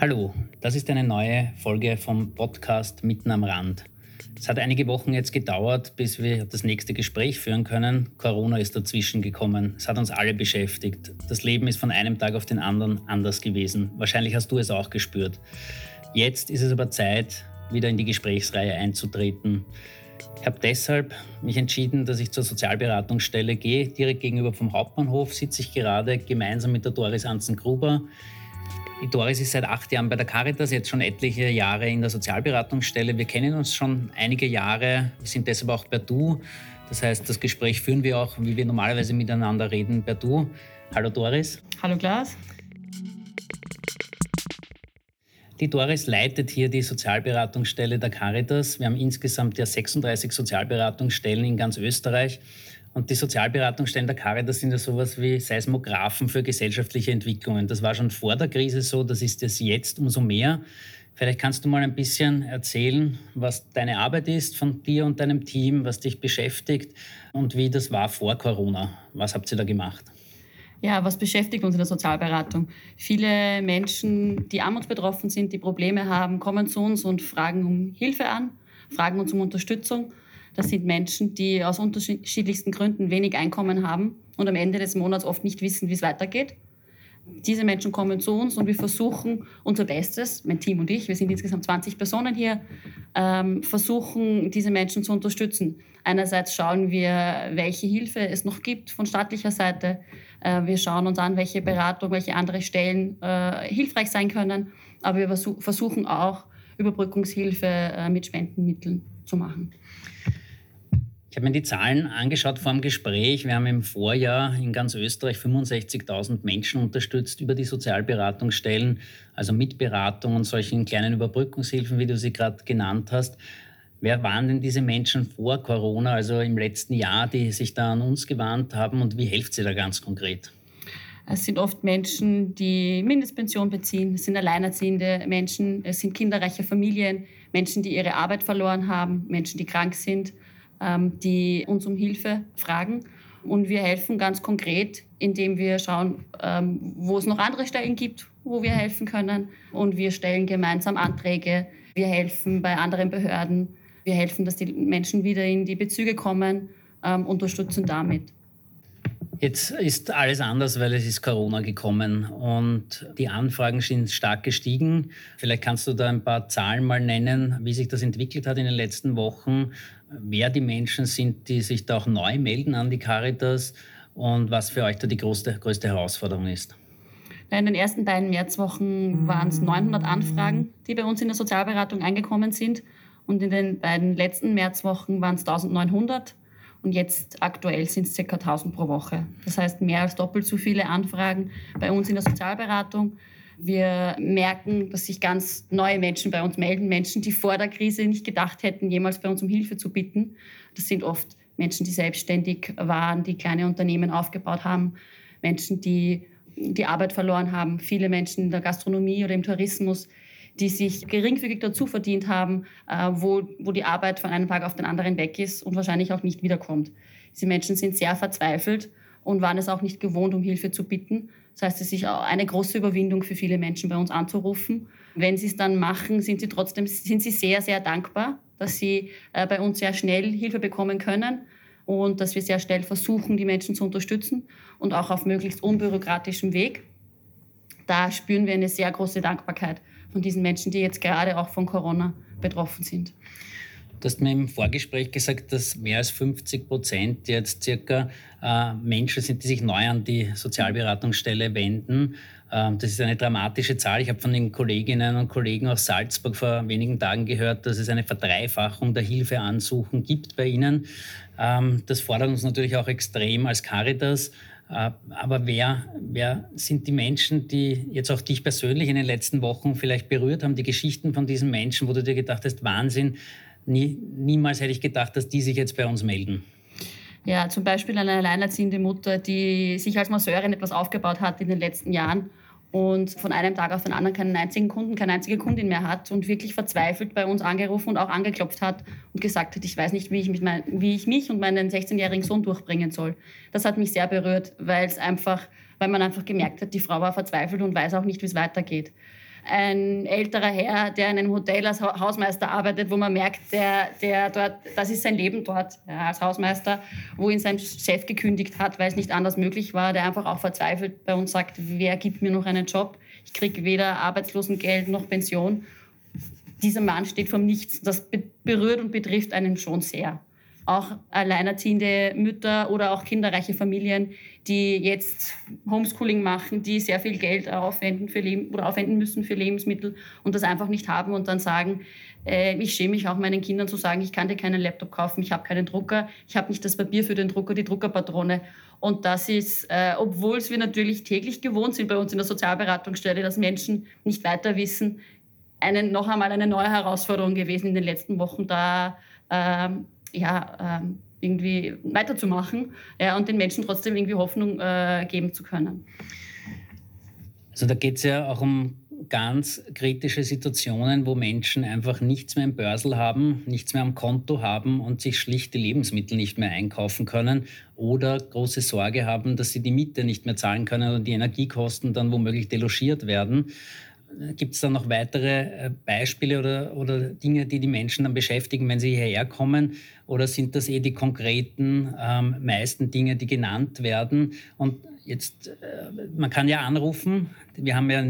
Hallo, das ist eine neue Folge vom Podcast Mitten am Rand. Es hat einige Wochen jetzt gedauert, bis wir das nächste Gespräch führen können. Corona ist dazwischen gekommen. Es hat uns alle beschäftigt. Das Leben ist von einem Tag auf den anderen anders gewesen. Wahrscheinlich hast du es auch gespürt. Jetzt ist es aber Zeit, wieder in die Gesprächsreihe einzutreten. Ich habe deshalb mich entschieden, dass ich zur Sozialberatungsstelle gehe. Direkt gegenüber vom Hauptbahnhof sitze ich gerade gemeinsam mit der Doris Anzen-Gruber. Die Doris ist seit acht Jahren bei der Caritas, jetzt schon etliche Jahre in der Sozialberatungsstelle. Wir kennen uns schon einige Jahre, wir sind deshalb auch per Du. Das heißt, das Gespräch führen wir auch, wie wir normalerweise miteinander reden, per Du. Hallo Doris. Hallo Klaas. Die Doris leitet hier die Sozialberatungsstelle der Caritas. Wir haben insgesamt ja 36 Sozialberatungsstellen in ganz Österreich. Und die Sozialberatungsstellen der Caritas sind ja sowas wie Seismographen für gesellschaftliche Entwicklungen. Das war schon vor der Krise so, das ist es jetzt umso mehr. Vielleicht kannst du mal ein bisschen erzählen, was deine Arbeit ist von dir und deinem Team, was dich beschäftigt und wie das war vor Corona. Was habt ihr da gemacht? Ja, was beschäftigt uns in der Sozialberatung? Viele Menschen, die armutsbetroffen sind, die Probleme haben, kommen zu uns und fragen um Hilfe an, fragen uns um Unterstützung. Das sind Menschen, die aus unterschiedlichsten Gründen wenig Einkommen haben und am Ende des Monats oft nicht wissen, wie es weitergeht. Diese Menschen kommen zu uns und wir versuchen unser Bestes, mein Team und ich, wir sind insgesamt 20 Personen hier, ähm, versuchen diese Menschen zu unterstützen. Einerseits schauen wir, welche Hilfe es noch gibt von staatlicher Seite. Äh, wir schauen uns an, welche Beratung, welche andere Stellen äh, hilfreich sein können. Aber wir versuchen auch, Überbrückungshilfe äh, mit Spendenmitteln zu machen. Ich habe mir die Zahlen angeschaut vor dem Gespräch. Wir haben im Vorjahr in ganz Österreich 65.000 Menschen unterstützt über die Sozialberatungsstellen, also mit Beratung und solchen kleinen Überbrückungshilfen, wie du sie gerade genannt hast. Wer waren denn diese Menschen vor Corona, also im letzten Jahr, die sich da an uns gewandt haben und wie hilft sie da ganz konkret? Es sind oft Menschen, die Mindestpension beziehen, es sind alleinerziehende Menschen, es sind kinderreiche Familien, Menschen, die ihre Arbeit verloren haben, Menschen, die krank sind die uns um Hilfe fragen. Und wir helfen ganz konkret, indem wir schauen, ähm, wo es noch andere Stellen gibt, wo wir helfen können. Und wir stellen gemeinsam Anträge. Wir helfen bei anderen Behörden. Wir helfen, dass die Menschen wieder in die Bezüge kommen, ähm, unterstützen damit. Jetzt ist alles anders, weil es ist Corona gekommen und die Anfragen sind stark gestiegen. Vielleicht kannst du da ein paar Zahlen mal nennen, wie sich das entwickelt hat in den letzten Wochen, wer die Menschen sind, die sich da auch neu melden an die Caritas und was für euch da die größte, größte Herausforderung ist. In den ersten beiden Märzwochen waren es 900 Anfragen, die bei uns in der Sozialberatung eingekommen sind. Und in den beiden letzten Märzwochen waren es 1900. Und jetzt aktuell sind es ca. 1000 pro Woche. Das heißt, mehr als doppelt so viele Anfragen bei uns in der Sozialberatung. Wir merken, dass sich ganz neue Menschen bei uns melden, Menschen, die vor der Krise nicht gedacht hätten, jemals bei uns um Hilfe zu bitten. Das sind oft Menschen, die selbstständig waren, die kleine Unternehmen aufgebaut haben, Menschen, die die Arbeit verloren haben, viele Menschen in der Gastronomie oder im Tourismus, die sich geringfügig dazu verdient haben, äh, wo, wo die Arbeit von einem Tag auf den anderen weg ist und wahrscheinlich auch nicht wiederkommt. Diese Menschen sind sehr verzweifelt und waren es auch nicht gewohnt, um Hilfe zu bitten. Das heißt, es ist auch eine große Überwindung für viele Menschen, bei uns anzurufen. Wenn sie es dann machen, sind sie trotzdem sind sie sehr, sehr dankbar, dass sie äh, bei uns sehr schnell Hilfe bekommen können und dass wir sehr schnell versuchen, die Menschen zu unterstützen und auch auf möglichst unbürokratischem Weg. Da spüren wir eine sehr große Dankbarkeit von diesen Menschen, die jetzt gerade auch von Corona betroffen sind. Du hast mir im Vorgespräch gesagt, dass mehr als 50 Prozent jetzt circa äh, Menschen sind, die sich neu an die Sozialberatungsstelle wenden. Ähm, das ist eine dramatische Zahl. Ich habe von den Kolleginnen und Kollegen aus Salzburg vor wenigen Tagen gehört, dass es eine Verdreifachung der Hilfeansuchen gibt bei ihnen. Ähm, das fordert uns natürlich auch extrem als Caritas. Äh, aber wer, wer sind die Menschen, die jetzt auch dich persönlich in den letzten Wochen vielleicht berührt haben, die Geschichten von diesen Menschen, wo du dir gedacht hast, Wahnsinn, Nie, niemals hätte ich gedacht, dass die sich jetzt bei uns melden. Ja, zum Beispiel eine alleinerziehende Mutter, die sich als Masseurin etwas aufgebaut hat in den letzten Jahren und von einem Tag auf den anderen keinen einzigen Kunden, keine einzige Kundin mehr hat und wirklich verzweifelt bei uns angerufen und auch angeklopft hat und gesagt hat, ich weiß nicht, wie ich, mich, mein, wie ich mich und meinen 16-jährigen Sohn durchbringen soll. Das hat mich sehr berührt, weil es einfach, weil man einfach gemerkt hat, die Frau war verzweifelt und weiß auch nicht, wie es weitergeht. Ein älterer Herr, der in einem Hotel als Hausmeister arbeitet, wo man merkt, der, der dort, das ist sein Leben dort ja, als Hausmeister, wo ihn sein Chef gekündigt hat, weil es nicht anders möglich war, der einfach auch verzweifelt bei uns sagt, wer gibt mir noch einen Job? Ich kriege weder Arbeitslosengeld noch Pension. Dieser Mann steht vom Nichts. Das berührt und betrifft einen schon sehr auch alleinerziehende Mütter oder auch kinderreiche Familien, die jetzt Homeschooling machen, die sehr viel Geld aufwenden für Leben, oder aufwenden müssen für Lebensmittel und das einfach nicht haben und dann sagen, äh, ich schäme mich auch meinen Kindern zu sagen, ich kann dir keinen Laptop kaufen, ich habe keinen Drucker, ich habe nicht das Papier für den Drucker, die Druckerpatrone. Und das ist, äh, obwohl wir natürlich täglich gewohnt sind bei uns in der Sozialberatungsstelle, dass Menschen nicht weiter wissen, eine, noch einmal eine neue Herausforderung gewesen in den letzten Wochen, da ähm, ja, ähm, irgendwie weiterzumachen ja, und den Menschen trotzdem irgendwie Hoffnung äh, geben zu können. Also da geht es ja auch um ganz kritische Situationen, wo Menschen einfach nichts mehr im Börsel haben, nichts mehr am Konto haben und sich schlicht die Lebensmittel nicht mehr einkaufen können oder große Sorge haben, dass sie die Miete nicht mehr zahlen können und die Energiekosten dann womöglich delogiert werden. Gibt es da noch weitere äh, Beispiele oder, oder Dinge, die die Menschen dann beschäftigen, wenn sie hierher kommen? Oder sind das eh die konkreten ähm, meisten Dinge, die genannt werden? Und jetzt, äh, man kann ja anrufen. Wir haben ja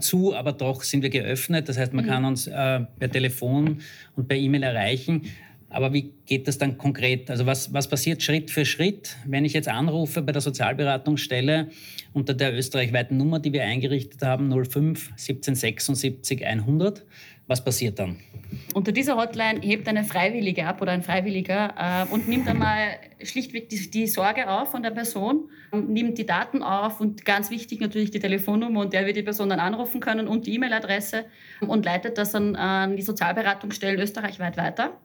zu, aber doch sind wir geöffnet. Das heißt, man mhm. kann uns äh, per Telefon und per E-Mail erreichen. Aber wie geht das dann konkret? Also was, was passiert Schritt für Schritt, wenn ich jetzt anrufe bei der Sozialberatungsstelle unter der österreichweiten Nummer, die wir eingerichtet haben, 05 1776 100? Was passiert dann? Unter dieser Hotline hebt eine Freiwillige ab oder ein Freiwilliger äh, und nimmt einmal schlichtweg die, die, Sorge auf von der Person, nimmt die Daten auf und ganz wichtig natürlich die Telefonnummer und der wird die Person dann anrufen können und die E-Mail-Adresse und leitet das an, an die Sozialberatungsstellen österreichweit weiter.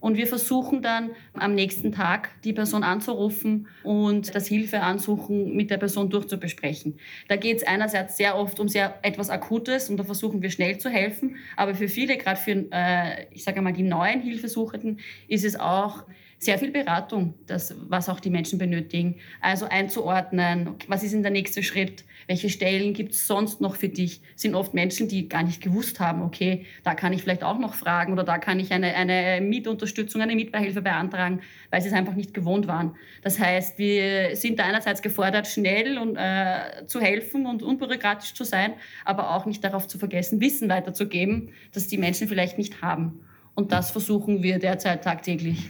Und wir versuchen dann am nächsten Tag die Person anzurufen und das Hilfeansuchen mit der Person durchzubesprechen. Da geht es einerseits sehr oft um sehr etwas Akutes und da versuchen wir schnell zu helfen. Aber für viele, gerade für, äh, ich sage mal, die neuen Hilfesuchenden, ist es auch sehr viel Beratung, das, was auch die Menschen benötigen. Also einzuordnen, was ist denn der nächste Schritt, welche Stellen gibt es sonst noch für dich. Sind oft Menschen, die gar nicht gewusst haben, okay, da kann ich vielleicht auch noch fragen oder da kann ich eine, eine Mietunterstützung, eine Mietbeihilfe beantragen, weil sie es einfach nicht gewohnt waren. Das heißt, wir sind da einerseits gefordert, schnell und, äh, zu helfen und unbürokratisch zu sein, aber auch nicht darauf zu vergessen, Wissen weiterzugeben, das die Menschen vielleicht nicht haben. Und das versuchen wir derzeit tagtäglich.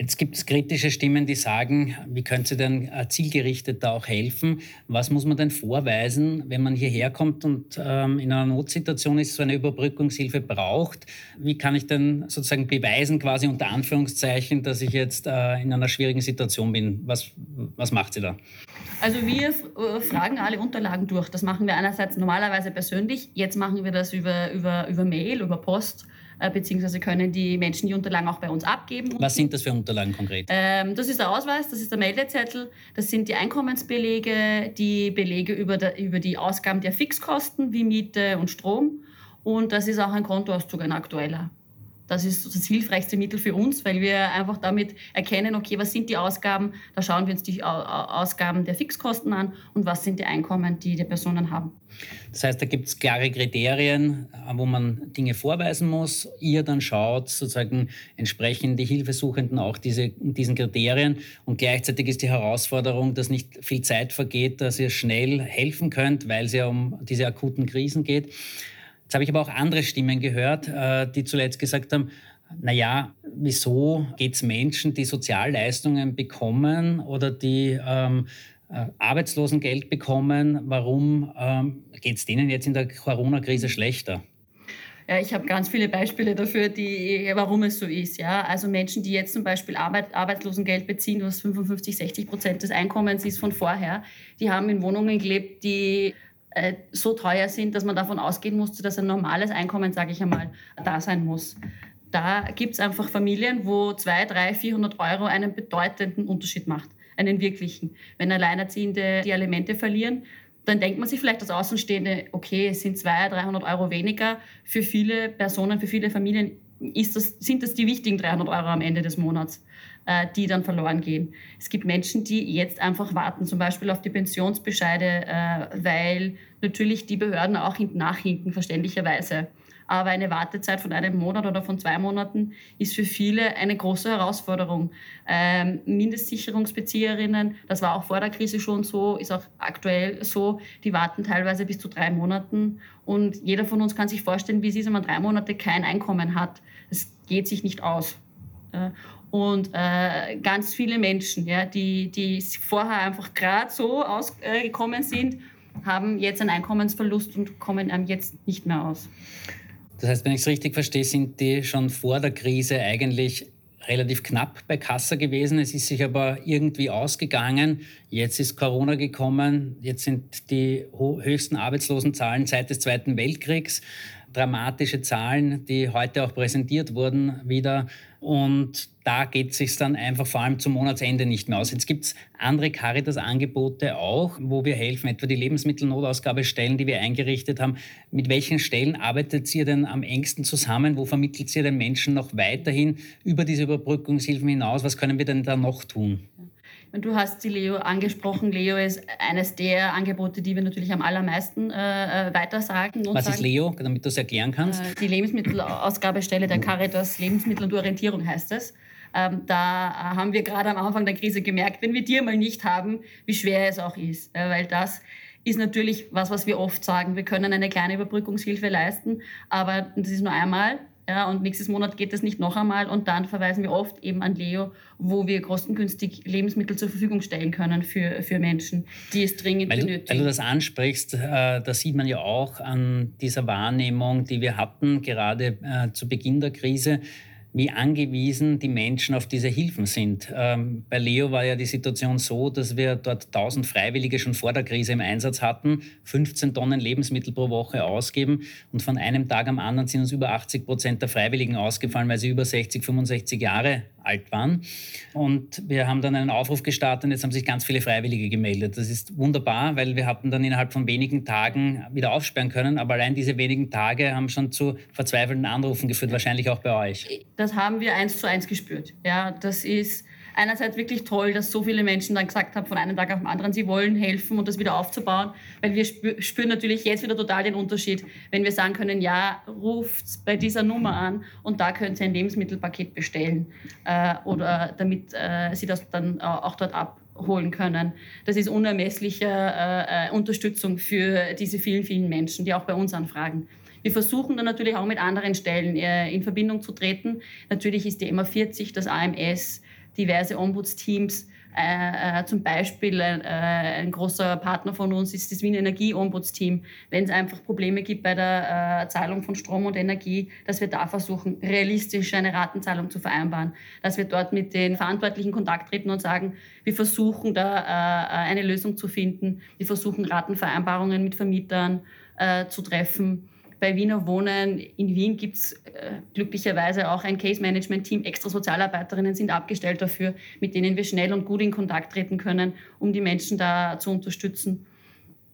Jetzt gibt es kritische Stimmen, die sagen, wie könnte sie denn äh, zielgerichtet da auch helfen? Was muss man denn vorweisen, wenn man hierher kommt und ähm, in einer Notsituation ist, so eine Überbrückungshilfe braucht? Wie kann ich denn sozusagen beweisen, quasi unter Anführungszeichen, dass ich jetzt äh, in einer schwierigen Situation bin? Was, was macht sie da? Also wir äh, fragen alle Unterlagen durch. Das machen wir einerseits normalerweise persönlich. Jetzt machen wir das über, über, über Mail, über Post. Äh, beziehungsweise können die Menschen die Unterlagen auch bei uns abgeben. Was sind das für Unterlagen konkret? Ähm, das ist der Ausweis, das ist der Meldezettel, das sind die Einkommensbelege, die Belege über, der, über die Ausgaben der Fixkosten wie Miete und Strom und das ist auch ein Kontoauszug, ein aktueller. Das ist das hilfreichste Mittel für uns, weil wir einfach damit erkennen, okay, was sind die Ausgaben? Da schauen wir uns die Ausgaben der Fixkosten an und was sind die Einkommen, die die Personen haben. Das heißt, da gibt es klare Kriterien, wo man Dinge vorweisen muss. Ihr dann schaut sozusagen entsprechend die Hilfesuchenden auch diese, diesen Kriterien. Und gleichzeitig ist die Herausforderung, dass nicht viel Zeit vergeht, dass ihr schnell helfen könnt, weil es ja um diese akuten Krisen geht. Jetzt habe ich aber auch andere Stimmen gehört, äh, die zuletzt gesagt haben, naja, wieso geht es Menschen, die Sozialleistungen bekommen oder die ähm, äh, Arbeitslosengeld bekommen, warum ähm, geht es denen jetzt in der Corona-Krise schlechter? Ja, ich habe ganz viele Beispiele dafür, die, warum es so ist. Ja? Also Menschen, die jetzt zum Beispiel Arbeit, Arbeitslosengeld beziehen, was 55, 60 Prozent des Einkommens ist von vorher, die haben in Wohnungen gelebt, die äh, so teuer sind, dass man davon ausgehen musste, dass ein normales Einkommen, sage ich einmal, da sein muss. Da gibt es einfach Familien, wo 200, 300, 400 Euro einen bedeutenden Unterschied macht, einen wirklichen. Wenn Alleinerziehende die Alimente verlieren, dann denkt man sich vielleicht als Außenstehende, okay, es sind 200, 300 Euro weniger. Für viele Personen, für viele Familien das, sind das die wichtigen 300 Euro am Ende des Monats, die dann verloren gehen. Es gibt Menschen, die jetzt einfach warten, zum Beispiel auf die Pensionsbescheide, äh, weil natürlich die Behörden auch nachhinken, verständlicherweise. Aber eine Wartezeit von einem Monat oder von zwei Monaten ist für viele eine große Herausforderung. Ähm, Mindestsicherungsbezieherinnen, das war auch vor der Krise schon so, ist auch aktuell so, die warten teilweise bis zu drei Monaten. Und jeder von uns kann sich vorstellen, wie es ist, wenn man drei Monate kein Einkommen hat. Es geht sich nicht aus. Und äh, ganz viele Menschen, ja, die, die vorher einfach gerade so ausgekommen sind, haben jetzt einen Einkommensverlust und kommen einem jetzt nicht mehr aus. Das heißt, wenn ich es richtig verstehe, sind die schon vor der Krise eigentlich relativ knapp bei Kassa gewesen. Es ist sich aber irgendwie ausgegangen. Jetzt ist Corona gekommen. Jetzt sind die höchsten Arbeitslosenzahlen seit des Zweiten Weltkriegs. Dramatische Zahlen, die heute auch präsentiert wurden, wieder. Und da geht es sich dann einfach vor allem zum Monatsende nicht mehr aus. Jetzt gibt es andere Caritas-Angebote auch, wo wir helfen, etwa die Lebensmittelnotausgabestellen, die wir eingerichtet haben. Mit welchen Stellen arbeitet ihr denn am engsten zusammen? Wo vermittelt ihr den Menschen noch weiterhin über diese Überbrückungshilfen hinaus? Was können wir denn da noch tun? Du hast die Leo angesprochen. Leo ist eines der Angebote, die wir natürlich am allermeisten äh, äh weitersagen. Was sagen, ist Leo, damit du es erklären kannst? Äh, die Lebensmittelausgabestelle der Caritas, Lebensmittel und Orientierung heißt es. Ähm, da haben wir gerade am Anfang der Krise gemerkt, wenn wir die mal nicht haben, wie schwer es auch ist. Äh, weil das ist natürlich was, was wir oft sagen. Wir können eine kleine Überbrückungshilfe leisten, aber das ist nur einmal ja, und nächstes Monat geht das nicht noch einmal. Und dann verweisen wir oft eben an Leo, wo wir kostengünstig Lebensmittel zur Verfügung stellen können für, für Menschen, die es dringend weil benötigen. weil du das ansprichst, äh, da sieht man ja auch an dieser Wahrnehmung, die wir hatten, gerade äh, zu Beginn der Krise, wie angewiesen die Menschen auf diese Hilfen sind. Ähm, bei Leo war ja die Situation so, dass wir dort 1000 Freiwillige schon vor der Krise im Einsatz hatten, 15 Tonnen Lebensmittel pro Woche ausgeben und von einem Tag am anderen sind uns über 80 Prozent der Freiwilligen ausgefallen, weil sie über 60, 65 Jahre alt waren. Und wir haben dann einen Aufruf gestartet und jetzt haben sich ganz viele Freiwillige gemeldet. Das ist wunderbar, weil wir hatten dann innerhalb von wenigen Tagen wieder aufsperren können. Aber allein diese wenigen Tage haben schon zu verzweifelten Anrufen geführt, wahrscheinlich auch bei euch. Das haben wir eins zu eins gespürt. Ja, das ist einerseits wirklich toll, dass so viele Menschen dann gesagt haben, von einem Tag auf den anderen, sie wollen helfen und das wieder aufzubauen, weil wir spüren natürlich jetzt wieder total den Unterschied, wenn wir sagen können, ja, ruft bei dieser Nummer an und da könnt ihr ein Lebensmittelpaket bestellen äh, oder damit äh, sie das dann auch dort abholen können. Das ist unermessliche äh, äh, Unterstützung für diese vielen, vielen Menschen, die auch bei uns anfragen. Wir versuchen dann natürlich auch mit anderen Stellen äh, in Verbindung zu treten. Natürlich ist die MA40, das AMS, diverse Ombudsteams. Äh, äh, zum Beispiel äh, ein großer Partner von uns ist das Wien Energie Ombudsteam. Wenn es einfach Probleme gibt bei der äh, Zahlung von Strom und Energie, dass wir da versuchen, realistisch eine Ratenzahlung zu vereinbaren. Dass wir dort mit den Verantwortlichen Kontakt treten und sagen, wir versuchen da äh, äh, eine Lösung zu finden. Wir versuchen Ratenvereinbarungen mit Vermietern zu treffen bei Wiener Wohnen in Wien gibt es äh, glücklicherweise auch ein Case-Management-Team. Extra Sozialarbeiterinnen sind abgestellt dafür, mit denen wir schnell und gut in Kontakt treten können, um die Menschen da zu unterstützen.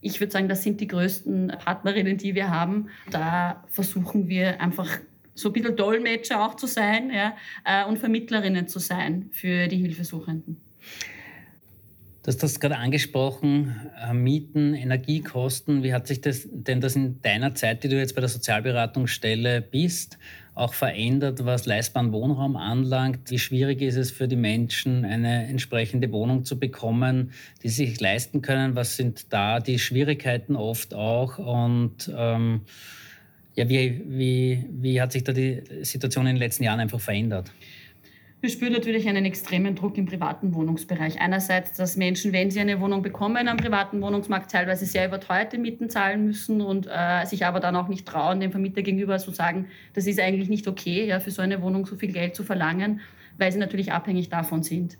Ich würde sagen, das sind die größten Partnerinnen, die wir haben. Da versuchen wir einfach so ein bisschen Dolmetscher auch zu sein ja, äh, und Vermittlerinnen zu sein für die Hilfesuchenden. Du hast das gerade angesprochen, äh, Mieten, Energiekosten. Wie hat sich das denn das in deiner Zeit, die du jetzt bei der Sozialberatungsstelle bist, auch verändert, was leistbaren Wohnraum anlangt? Wie schwierig ist es für die Menschen, eine entsprechende Wohnung zu bekommen, die sie sich leisten können? Was sind da die Schwierigkeiten oft auch? Und ähm, ja, wie, wie, wie hat sich da die Situation in den letzten Jahren einfach verändert? Wir spüren natürlich einen extremen Druck im privaten Wohnungsbereich. Einerseits, dass Menschen, wenn sie eine Wohnung bekommen am privaten Wohnungsmarkt, teilweise sehr überteuerte Mieten zahlen müssen und äh, sich aber dann auch nicht trauen, dem Vermieter gegenüber zu sagen, das ist eigentlich nicht okay, ja, für so eine Wohnung so viel Geld zu verlangen, weil sie natürlich abhängig davon sind.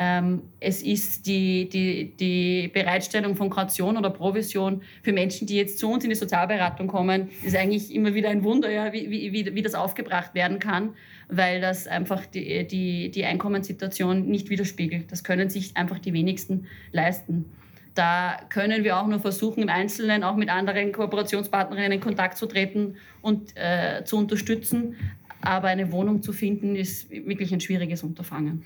Ähm, es ist die, die, die Bereitstellung von Kaution oder Provision für Menschen, die jetzt zu uns in die Sozialberatung kommen, ist eigentlich immer wieder ein Wunder, ja, wie, wie, wie das aufgebracht werden kann, weil das einfach die, die, die Einkommenssituation nicht widerspiegelt. Das können sich einfach die wenigsten leisten. Da können wir auch nur versuchen, im Einzelnen auch mit anderen Kooperationspartnerinnen in Kontakt zu treten und äh, zu unterstützen. Aber eine Wohnung zu finden, ist wirklich ein schwieriges Unterfangen.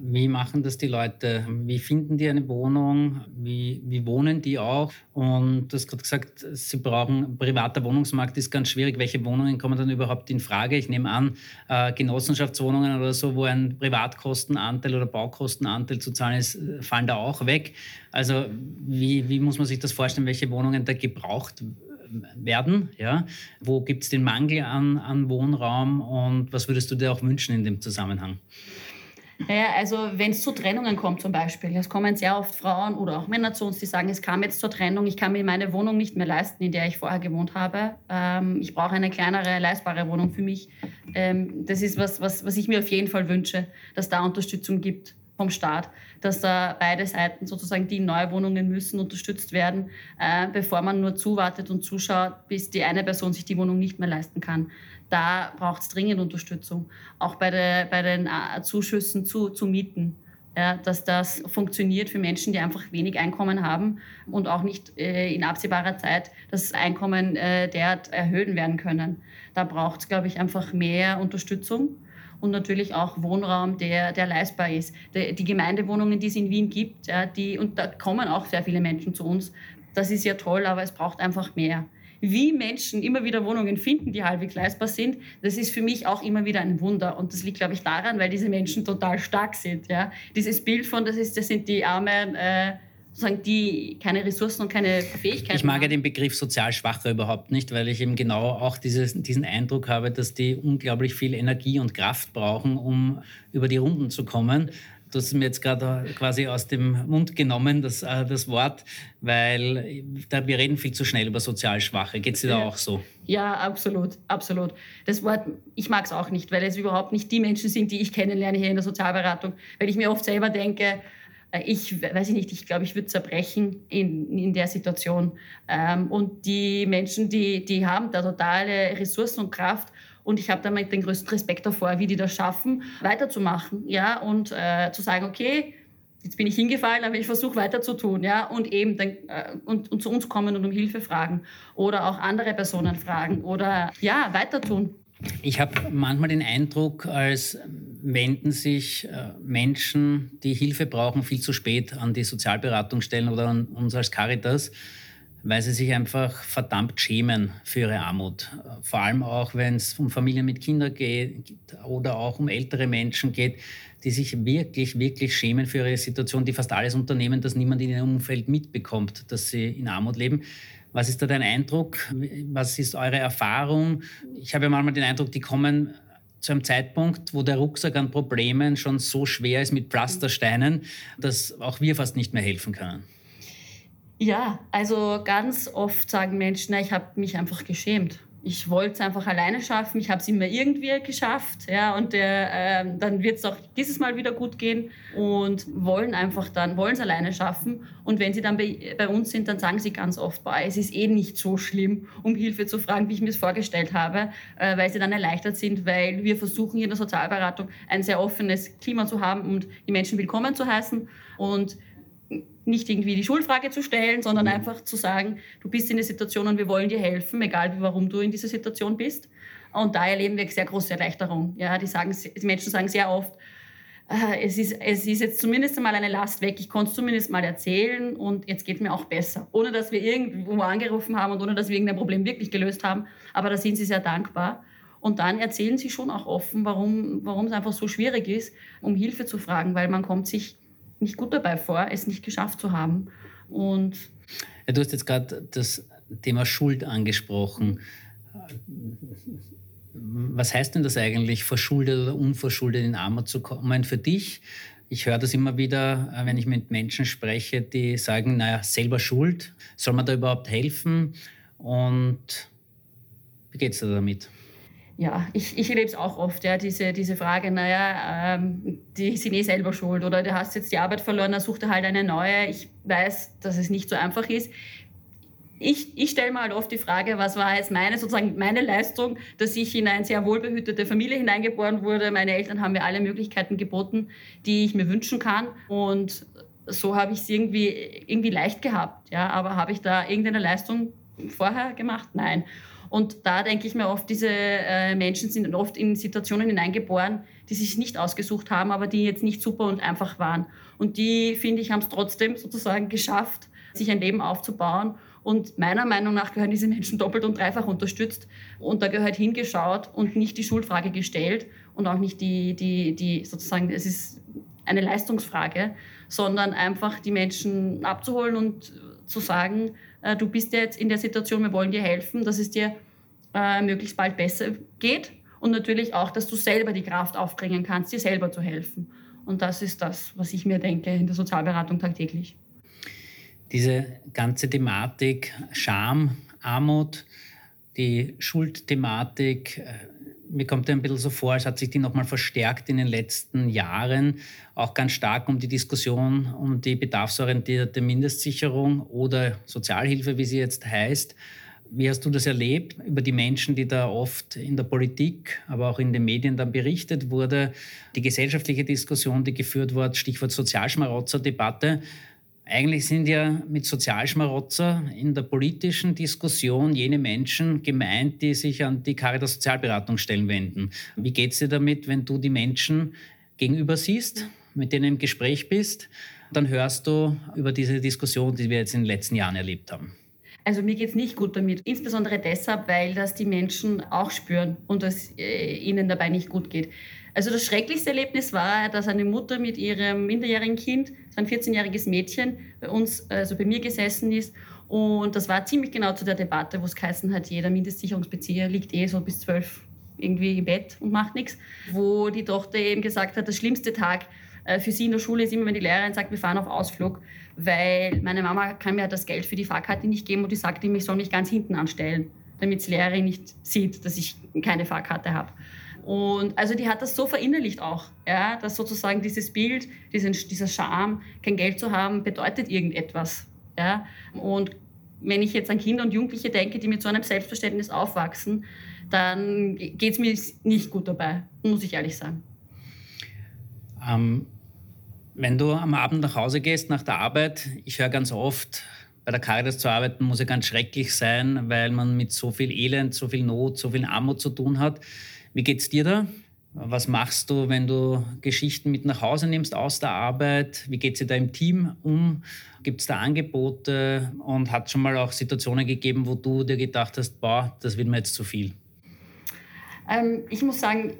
Wie machen das die Leute? Wie finden die eine Wohnung? Wie, wie wohnen die auch? Und du hast gerade gesagt, sie brauchen, privater Wohnungsmarkt ist ganz schwierig. Welche Wohnungen kommen dann überhaupt in Frage? Ich nehme an, äh, Genossenschaftswohnungen oder so, wo ein Privatkostenanteil oder Baukostenanteil zu zahlen ist, fallen da auch weg. Also wie, wie muss man sich das vorstellen, welche Wohnungen da gebraucht werden? Ja? Wo gibt es den Mangel an, an Wohnraum und was würdest du dir auch wünschen in dem Zusammenhang? Naja, also wenn es zu Trennungen kommt zum Beispiel, es kommen sehr oft Frauen oder auch Männer zu uns, die sagen, es kam jetzt zur Trennung, ich kann mir meine Wohnung nicht mehr leisten, in der ich vorher gewohnt habe. Ähm, ich brauche eine kleinere, leistbare Wohnung für mich. Ähm, das ist was, was, was ich mir auf jeden Fall wünsche, dass da Unterstützung gibt vom Staat, dass da beide Seiten sozusagen, die in neue Wohnungen müssen, unterstützt werden, äh, bevor man nur zuwartet und zuschaut, bis die eine Person sich die Wohnung nicht mehr leisten kann da braucht es dringend Unterstützung. Auch bei, der, bei den äh, Zuschüssen zu, zu Mieten. Ja, dass das funktioniert für Menschen, die einfach wenig Einkommen haben und auch nicht äh, in absehbarer Zeit das Einkommen äh, derart erhöhen werden können. Da braucht es, glaube ich, einfach mehr Unterstützung und natürlich auch Wohnraum, der, der leistbar ist. Die, die Gemeindewohnungen, die es in Wien gibt, ja, die, und da kommen auch sehr viele Menschen zu uns, das ist ja toll, aber es braucht einfach mehr wie Menschen immer wieder Wohnungen finden, die halbwegs leistbar sind, das ist für mich auch immer wieder ein Wunder. Und das liegt, glaube ich, daran, weil diese Menschen total stark sind. Ja? Dieses Bild von, das, ist, das sind die armen, äh, sozusagen die keine Ressourcen und keine Fähigkeiten Ich mag ja den Begriff sozial Schwacher überhaupt nicht, weil ich eben genau auch dieses, diesen Eindruck habe, dass die unglaublich viel Energie und Kraft brauchen, um über die Runden zu kommen. Du hast mir jetzt gerade quasi aus dem Mund genommen, das, äh, das Wort, weil da, wir reden viel zu schnell über sozial Schwache. Geht es dir da auch so? Ja, absolut, absolut. Das Wort, ich mag es auch nicht, weil es überhaupt nicht die Menschen sind, die ich kennenlerne hier in der Sozialberatung. Weil ich mir oft selber denke, äh, ich weiß ich nicht, ich glaube, ich würde zerbrechen in, in der Situation. Ähm, und die Menschen, die, die haben da totale Ressourcen und Kraft und ich habe damit den größten Respekt davor, wie die das schaffen, weiterzumachen. Ja, und äh, zu sagen, okay, jetzt bin ich hingefallen, aber ich versuche weiter zu tun, ja, und eben dann, äh, und, und zu uns kommen und um Hilfe fragen oder auch andere Personen fragen oder ja, weiter tun. Ich habe manchmal den Eindruck, als wenden sich äh, Menschen, die Hilfe brauchen, viel zu spät an die Sozialberatungsstellen oder an uns als Caritas weil sie sich einfach verdammt schämen für ihre Armut. Vor allem auch, wenn es um Familien mit Kindern geht oder auch um ältere Menschen geht, die sich wirklich, wirklich schämen für ihre Situation, die fast alles unternehmen, dass niemand in ihrem Umfeld mitbekommt, dass sie in Armut leben. Was ist da dein Eindruck? Was ist eure Erfahrung? Ich habe ja manchmal den Eindruck, die kommen zu einem Zeitpunkt, wo der Rucksack an Problemen schon so schwer ist mit Pflastersteinen, dass auch wir fast nicht mehr helfen können. Ja, also ganz oft sagen Menschen, na, ich habe mich einfach geschämt. Ich wollte es einfach alleine schaffen, ich habe es immer irgendwie geschafft, ja, und der, äh, dann wird es auch dieses Mal wieder gut gehen und wollen einfach dann, wollen es alleine schaffen. Und wenn sie dann bei, bei, uns sind, dann sagen sie ganz oft, boah, es ist eh nicht so schlimm, um Hilfe zu fragen, wie ich mir es vorgestellt habe, äh, weil sie dann erleichtert sind, weil wir versuchen hier in der Sozialberatung ein sehr offenes Klima zu haben und die Menschen willkommen zu heißen. Und nicht irgendwie die Schulfrage zu stellen, sondern mhm. einfach zu sagen, du bist in der Situation und wir wollen dir helfen, egal warum du in dieser Situation bist. Und da erleben wir sehr große Erleichterung. Ja, die, sagen, die Menschen sagen sehr oft, äh, es, ist, es ist jetzt zumindest einmal eine Last weg, ich konnte es zumindest mal erzählen und jetzt geht es mir auch besser. Ohne dass wir irgendwo angerufen haben und ohne dass wir irgendein Problem wirklich gelöst haben. Aber da sind sie sehr dankbar. Und dann erzählen sie schon auch offen, warum, warum es einfach so schwierig ist, um Hilfe zu fragen, weil man kommt sich nicht gut dabei vor, es nicht geschafft zu haben. Und ja, du hast jetzt gerade das Thema Schuld angesprochen. Was heißt denn das eigentlich, verschuldet oder unverschuldet in Armut zu kommen für dich? Ich höre das immer wieder, äh, wenn ich mit Menschen spreche, die sagen, naja, selber schuld, soll man da überhaupt helfen? Und wie geht es da damit? Ja, ich, ich erlebe es auch oft, ja, diese, diese Frage, naja, ähm, die sind eh selber schuld oder du hast jetzt die Arbeit verloren, dann such dir halt eine neue. Ich weiß, dass es nicht so einfach ist. Ich, ich stelle mir halt oft die Frage, was war jetzt meine, sozusagen meine Leistung, dass ich in eine sehr wohlbehütete Familie hineingeboren wurde. Meine Eltern haben mir alle Möglichkeiten geboten, die ich mir wünschen kann. Und so habe ich es irgendwie, irgendwie leicht gehabt. Ja, aber habe ich da irgendeine Leistung vorher gemacht? Nein. Und da denke ich mir oft, diese äh, Menschen sind oft in Situationen hineingeboren, die sich nicht ausgesucht haben, aber die jetzt nicht super und einfach waren. Und die, finde ich, haben es trotzdem sozusagen geschafft, sich ein Leben aufzubauen. Und meiner Meinung nach gehören diese Menschen doppelt und dreifach unterstützt. Und da gehört hingeschaut und nicht die Schuldfrage gestellt und auch nicht die, die, die sozusagen, es ist eine Leistungsfrage, sondern einfach die Menschen abzuholen und zu sagen, äh, du bist jetzt in der Situation, wir wollen dir helfen, dass es dir äh, möglichst bald besser geht und natürlich auch, dass du selber die Kraft aufbringen kannst, dir selber zu helfen. Und das ist das, was ich mir denke in der Sozialberatung tagtäglich. Diese ganze Thematik Scham, Armut, die Schuldthematik, äh, mir kommt ein bisschen so vor, als hat sich die nochmal verstärkt in den letzten Jahren, auch ganz stark um die Diskussion um die bedarfsorientierte Mindestsicherung oder Sozialhilfe, wie sie jetzt heißt. Wie hast du das erlebt über die Menschen, die da oft in der Politik, aber auch in den Medien dann berichtet wurde? Die gesellschaftliche Diskussion, die geführt wurde, Stichwort Sozialschmarotzer-Debatte. Eigentlich sind ja mit Sozialschmarotzer in der politischen Diskussion jene Menschen gemeint, die sich an die Caritas Sozialberatungsstellen wenden. Wie geht es dir damit, wenn du die Menschen gegenüber siehst, mit denen im Gespräch bist? Dann hörst du über diese Diskussion, die wir jetzt in den letzten Jahren erlebt haben. Also mir geht es nicht gut damit. Insbesondere deshalb, weil das die Menschen auch spüren und es äh, ihnen dabei nicht gut geht. Also das schrecklichste Erlebnis war, dass eine Mutter mit ihrem minderjährigen Kind, so ein 14-jähriges Mädchen, bei uns, also bei mir gesessen ist. Und das war ziemlich genau zu der Debatte, wo es geheißen hat, jeder Mindestsicherungsbezieher liegt eh so bis zwölf irgendwie im Bett und macht nichts. Wo die Tochter eben gesagt hat, der schlimmste Tag äh, für sie in der Schule ist immer, wenn die Lehrerin sagt, wir fahren auf Ausflug weil meine Mama kann mir das Geld für die Fahrkarte nicht geben und die sagt ihm, ich soll mich ganz hinten anstellen, damit die Lehrerin nicht sieht, dass ich keine Fahrkarte habe. Und also die hat das so verinnerlicht auch, ja, dass sozusagen dieses Bild, diesen, dieser Charme, kein Geld zu haben, bedeutet irgendetwas. Ja. Und wenn ich jetzt an Kinder und Jugendliche denke, die mit so einem Selbstverständnis aufwachsen, dann geht es mir nicht gut dabei, muss ich ehrlich sagen. Ähm, wenn du am Abend nach Hause gehst, nach der Arbeit, ich höre ganz oft, bei der Caritas zu arbeiten muss ja ganz schrecklich sein, weil man mit so viel Elend, so viel Not, so viel Armut zu tun hat. Wie geht's dir da? Was machst du, wenn du Geschichten mit nach Hause nimmst aus der Arbeit? Wie geht es dir da im Team um? Gibt es da Angebote? Und hat es schon mal auch Situationen gegeben, wo du dir gedacht hast, boah, das wird mir jetzt zu viel? Ähm, ich muss sagen,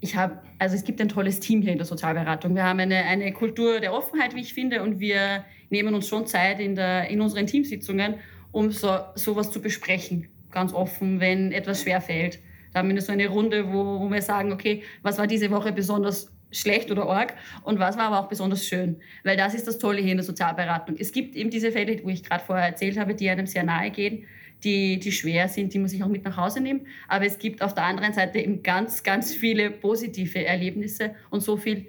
ich habe, also es gibt ein tolles Team hier in der Sozialberatung. Wir haben eine, eine Kultur der Offenheit, wie ich finde, und wir nehmen uns schon Zeit in, der, in unseren Teamsitzungen, um so, sowas zu besprechen. Ganz offen, wenn etwas schwer fällt. Da haben wir so eine Runde, wo, wo wir sagen, okay, was war diese Woche besonders schlecht oder arg und was war aber auch besonders schön. Weil das ist das Tolle hier in der Sozialberatung. Es gibt eben diese Fälle, wo ich gerade vorher erzählt habe, die einem sehr nahe gehen die, die schwer sind, die muss ich auch mit nach Hause nehmen. Aber es gibt auf der anderen Seite eben ganz, ganz viele positive Erlebnisse und so viel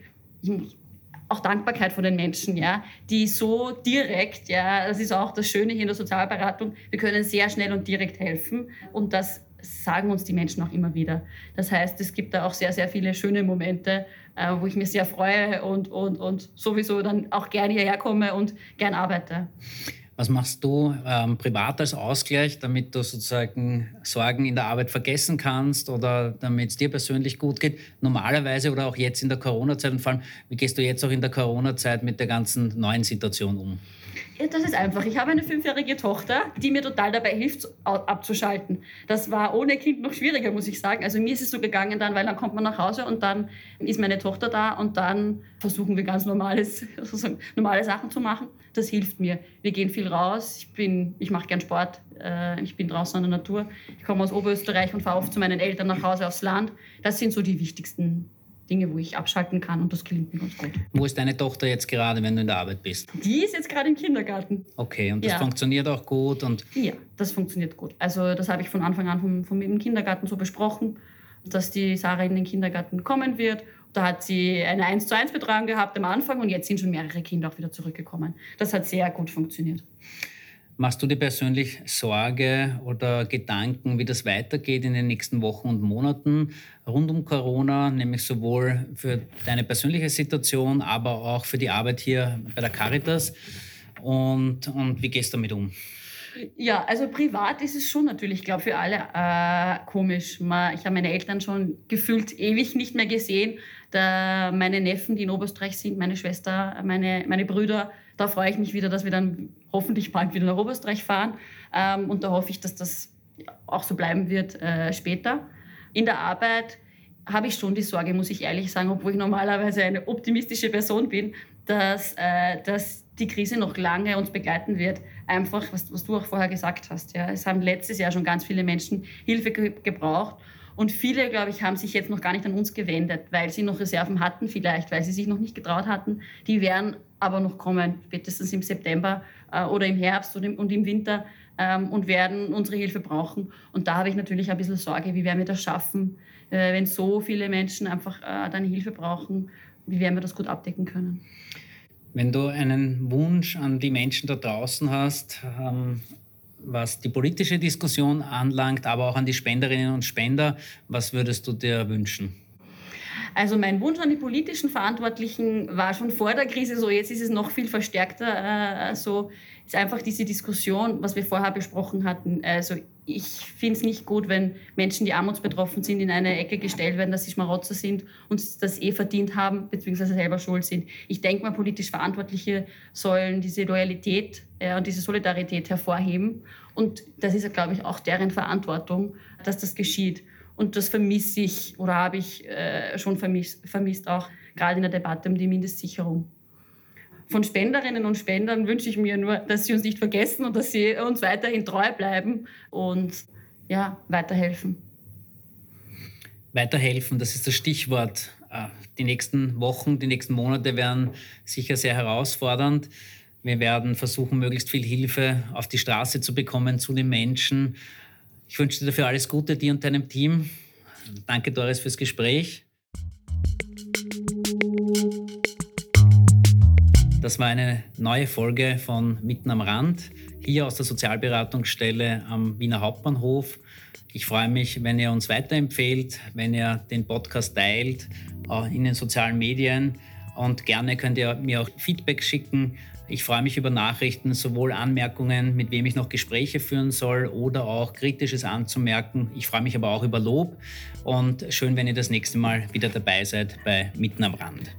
auch Dankbarkeit von den Menschen, ja, die so direkt, ja, das ist auch das Schöne hier in der Sozialberatung, wir können sehr schnell und direkt helfen und das sagen uns die Menschen auch immer wieder. Das heißt, es gibt da auch sehr, sehr viele schöne Momente, äh, wo ich mich sehr freue und, und, und sowieso dann auch gerne hierher komme und gern arbeite. Was machst du ähm, privat als Ausgleich, damit du sozusagen Sorgen in der Arbeit vergessen kannst oder damit es dir persönlich gut geht? Normalerweise oder auch jetzt in der Corona-Zeit und vor allem, wie gehst du jetzt auch in der Corona-Zeit mit der ganzen neuen Situation um? Das ist einfach. Ich habe eine fünfjährige Tochter, die mir total dabei hilft, abzuschalten. Das war ohne Kind noch schwieriger, muss ich sagen. Also mir ist es so gegangen dann, weil dann kommt man nach Hause und dann ist meine Tochter da und dann versuchen wir ganz normales, sozusagen, normale Sachen zu machen. Das hilft mir. Wir gehen viel raus. Ich, ich mache gern Sport. Äh, ich bin draußen in der Natur. Ich komme aus Oberösterreich und fahre oft zu meinen Eltern nach Hause aufs Land. Das sind so die wichtigsten Dinge, wo ich abschalten kann und das gelingt mir ganz gut. Wo ist deine Tochter jetzt gerade, wenn du in der Arbeit bist? Die ist jetzt gerade im Kindergarten. Okay, und das ja. funktioniert auch gut? Und ja, das funktioniert gut. Also das habe ich von Anfang an vom, vom im Kindergarten so besprochen, dass die Sarah in den Kindergarten kommen wird. Da hat sie eine 1 zu 1 Betreuung gehabt am Anfang und jetzt sind schon mehrere Kinder auch wieder zurückgekommen. Das hat sehr gut funktioniert. Machst du dir persönlich Sorge oder Gedanken, wie das weitergeht in den nächsten Wochen und Monaten rund um Corona, nämlich sowohl für deine persönliche Situation, aber auch für die Arbeit hier bei der Caritas? Und, und wie gehst du damit um? Ja, also privat ist es schon natürlich, ich glaube, für alle äh, komisch. Man, ich habe meine Eltern schon gefühlt ewig nicht mehr gesehen. Da meine Neffen, die in Oberösterreich sind, meine Schwester, meine, meine Brüder, da freue ich mich wieder, dass wir dann hoffentlich bald wieder nach Oberösterreich fahren. Ähm, und da hoffe ich, dass das auch so bleiben wird äh, später. In der Arbeit habe ich schon die Sorge, muss ich ehrlich sagen, obwohl ich normalerweise eine optimistische Person bin, dass, äh, dass die Krise noch lange uns begleiten wird. Einfach, was, was du auch vorher gesagt hast. Ja. Es haben letztes Jahr schon ganz viele Menschen Hilfe ge gebraucht. Und viele, glaube ich, haben sich jetzt noch gar nicht an uns gewendet, weil sie noch Reserven hatten vielleicht, weil sie sich noch nicht getraut hatten. Die werden aber noch kommen, spätestens im September äh, oder im Herbst und im, und im Winter ähm, und werden unsere Hilfe brauchen. Und da habe ich natürlich ein bisschen Sorge, wie werden wir das schaffen, äh, wenn so viele Menschen einfach äh, dann Hilfe brauchen, wie werden wir das gut abdecken können. Wenn du einen Wunsch an die Menschen da draußen hast, ähm, was die politische Diskussion anlangt, aber auch an die Spenderinnen und Spender, was würdest du dir wünschen? Also mein Wunsch an die politischen Verantwortlichen war schon vor der Krise so, jetzt ist es noch viel verstärkter äh, so, ist einfach diese Diskussion, was wir vorher besprochen hatten. Also ich finde es nicht gut, wenn Menschen, die armutsbetroffen sind, in eine Ecke gestellt werden, dass sie Schmarotzer sind und das eh verdient haben, beziehungsweise selber schuld sind. Ich denke mal, politisch Verantwortliche sollen diese Loyalität äh, und diese Solidarität hervorheben. Und das ist, glaube ich, auch deren Verantwortung, dass das geschieht. Und das vermisse ich oder habe ich äh, schon vermisst, vermisst, auch gerade in der Debatte um die Mindestsicherung. Von Spenderinnen und Spendern wünsche ich mir nur, dass sie uns nicht vergessen und dass sie uns weiterhin treu bleiben und ja, weiterhelfen. Weiterhelfen, das ist das Stichwort. Äh, die nächsten Wochen, die nächsten Monate werden sicher sehr herausfordernd. Wir werden versuchen, möglichst viel Hilfe auf die Straße zu bekommen zu den Menschen. Ich wünsche dir dafür alles Gute, dir und deinem Team. Danke, Doris, fürs Gespräch. Das war eine neue Folge von Mitten am Rand, hier aus der Sozialberatungsstelle am Wiener Hauptbahnhof. Ich freue mich, wenn ihr uns weiterempfehlt, wenn ihr den Podcast teilt in den sozialen Medien und gerne könnt ihr mir auch Feedback schicken ich freue mich über Nachrichten, sowohl Anmerkungen, mit wem ich noch Gespräche führen soll oder auch Kritisches anzumerken. Ich freue mich aber auch über Lob und schön, wenn ihr das nächste Mal wieder dabei seid bei Mitten am Rand.